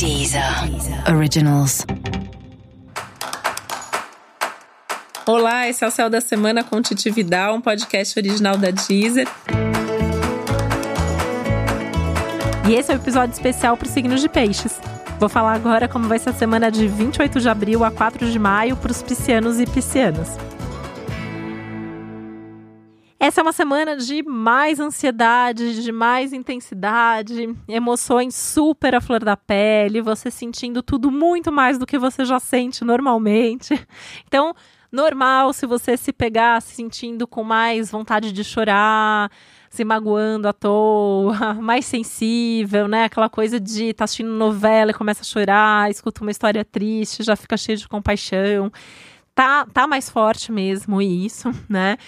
Deezer Originals. Olá, esse é o Céu da Semana com Titi Vidal, um podcast original da Deezer. E esse é o um episódio especial para os signos de peixes. Vou falar agora como vai ser a semana de 28 de abril a 4 de maio para os piscianos e piscianas. Essa é uma semana de mais ansiedade, de mais intensidade, emoções super à flor da pele, você sentindo tudo muito mais do que você já sente normalmente. Então, normal se você se pegar se sentindo com mais vontade de chorar, se magoando à toa, mais sensível, né? Aquela coisa de tá assistindo novela e começa a chorar, escuta uma história triste, já fica cheio de compaixão. Tá, tá mais forte mesmo isso, né?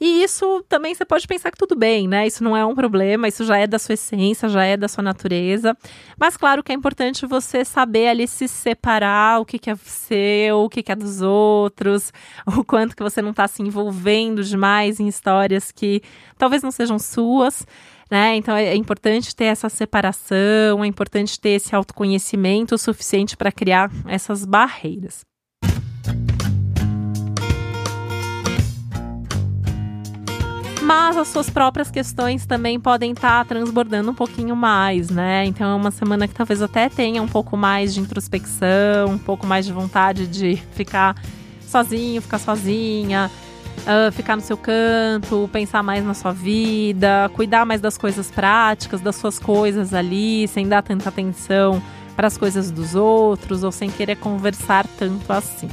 E isso também você pode pensar que tudo bem, né? Isso não é um problema, isso já é da sua essência, já é da sua natureza. Mas claro que é importante você saber ali se separar o que, que é seu, o que, que é dos outros, o quanto que você não está se envolvendo demais em histórias que talvez não sejam suas. Né? Então é importante ter essa separação, é importante ter esse autoconhecimento suficiente para criar essas barreiras. Mas as suas próprias questões também podem estar tá transbordando um pouquinho mais, né? Então é uma semana que talvez até tenha um pouco mais de introspecção, um pouco mais de vontade de ficar sozinho, ficar sozinha, uh, ficar no seu canto, pensar mais na sua vida, cuidar mais das coisas práticas, das suas coisas ali, sem dar tanta atenção para as coisas dos outros ou sem querer conversar tanto assim.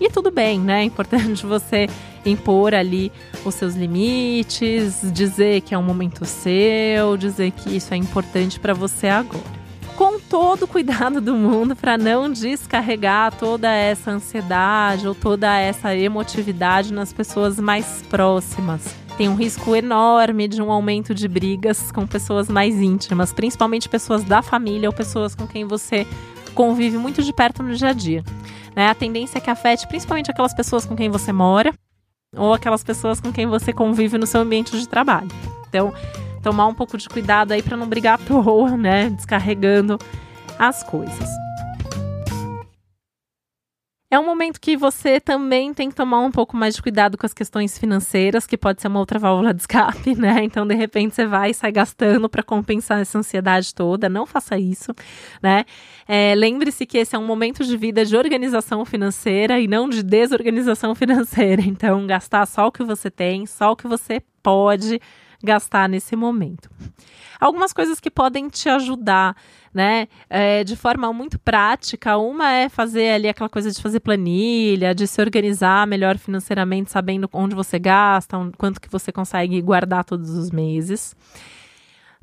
E tudo bem, né? É importante você impor ali os seus limites, dizer que é um momento seu, dizer que isso é importante para você agora. Com todo o cuidado do mundo para não descarregar toda essa ansiedade ou toda essa emotividade nas pessoas mais próximas. Tem um risco enorme de um aumento de brigas com pessoas mais íntimas, principalmente pessoas da família ou pessoas com quem você convive muito de perto no dia a dia. Né? A tendência é que afete principalmente aquelas pessoas com quem você mora ou aquelas pessoas com quem você convive no seu ambiente de trabalho. Então, tomar um pouco de cuidado aí para não brigar à toa, né? Descarregando as coisas. É um momento que você também tem que tomar um pouco mais de cuidado com as questões financeiras, que pode ser uma outra válvula de escape, né? Então, de repente, você vai e sai gastando para compensar essa ansiedade toda. Não faça isso, né? É, Lembre-se que esse é um momento de vida de organização financeira e não de desorganização financeira. Então, gastar só o que você tem, só o que você pode gastar nesse momento. Algumas coisas que podem te ajudar né? É, de forma muito prática. Uma é fazer ali aquela coisa de fazer planilha, de se organizar melhor financeiramente, sabendo onde você gasta, quanto que você consegue guardar todos os meses.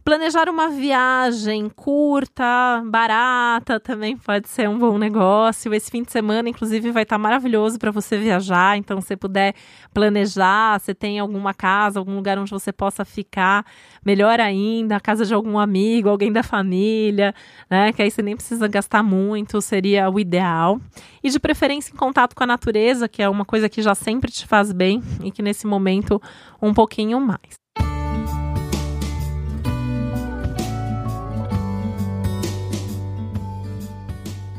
Planejar uma viagem curta, barata, também pode ser um bom negócio. Esse fim de semana, inclusive, vai estar maravilhoso para você viajar. Então, se puder planejar, se tem alguma casa, algum lugar onde você possa ficar, melhor ainda, a casa de algum amigo, alguém da família, né? Que aí você nem precisa gastar muito, seria o ideal. E de preferência em contato com a natureza, que é uma coisa que já sempre te faz bem e que nesse momento um pouquinho mais.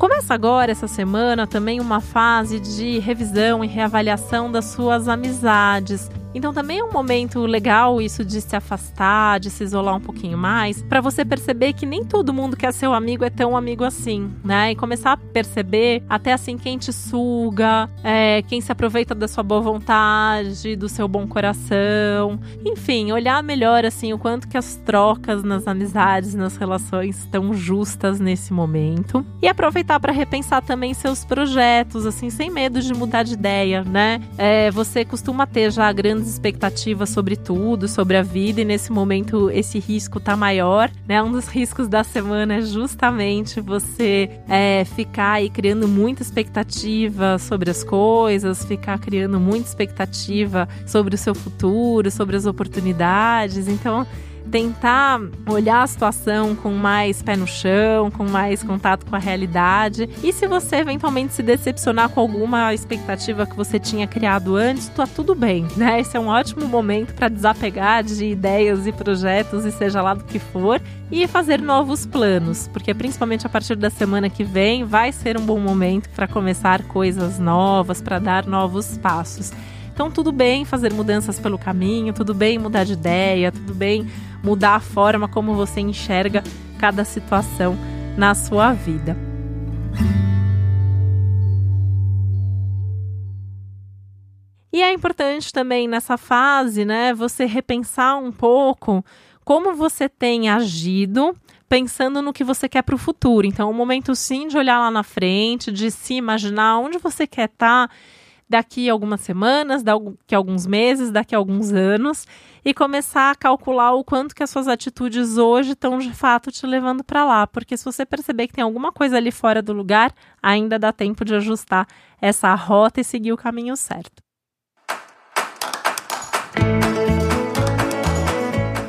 Começa agora, essa semana, também uma fase de revisão e reavaliação das suas amizades. Então também é um momento legal isso de se afastar, de se isolar um pouquinho mais, para você perceber que nem todo mundo que é seu amigo é tão amigo assim, né? E começar a perceber até assim quem te suga, é, quem se aproveita da sua boa vontade, do seu bom coração, enfim, olhar melhor assim o quanto que as trocas nas amizades, nas relações estão justas nesse momento e aproveitar para repensar também seus projetos, assim, sem medo de mudar de ideia, né? É, você costuma ter já grandes grandes expectativas sobre tudo, sobre a vida, e nesse momento esse risco tá maior, né? Um dos riscos da semana é justamente você é, ficar aí criando muita expectativa sobre as coisas, ficar criando muita expectativa sobre o seu futuro, sobre as oportunidades. Então, tentar olhar a situação com mais pé no chão, com mais contato com a realidade. E se você eventualmente se decepcionar com alguma expectativa que você tinha criado antes, tá tudo bem, né? Esse é um ótimo momento para desapegar de ideias e projetos e seja lá do que for e fazer novos planos, porque principalmente a partir da semana que vem vai ser um bom momento para começar coisas novas, para dar novos passos. Então, tudo bem fazer mudanças pelo caminho, tudo bem mudar de ideia, tudo bem mudar a forma como você enxerga cada situação na sua vida. E é importante também nessa fase, né, você repensar um pouco como você tem agido pensando no que você quer para o futuro. Então, o é momento sim de olhar lá na frente, de se imaginar onde você quer estar tá daqui algumas semanas, daqui alguns meses, daqui alguns anos e começar a calcular o quanto que as suas atitudes hoje estão de fato te levando para lá, porque se você perceber que tem alguma coisa ali fora do lugar, ainda dá tempo de ajustar essa rota e seguir o caminho certo.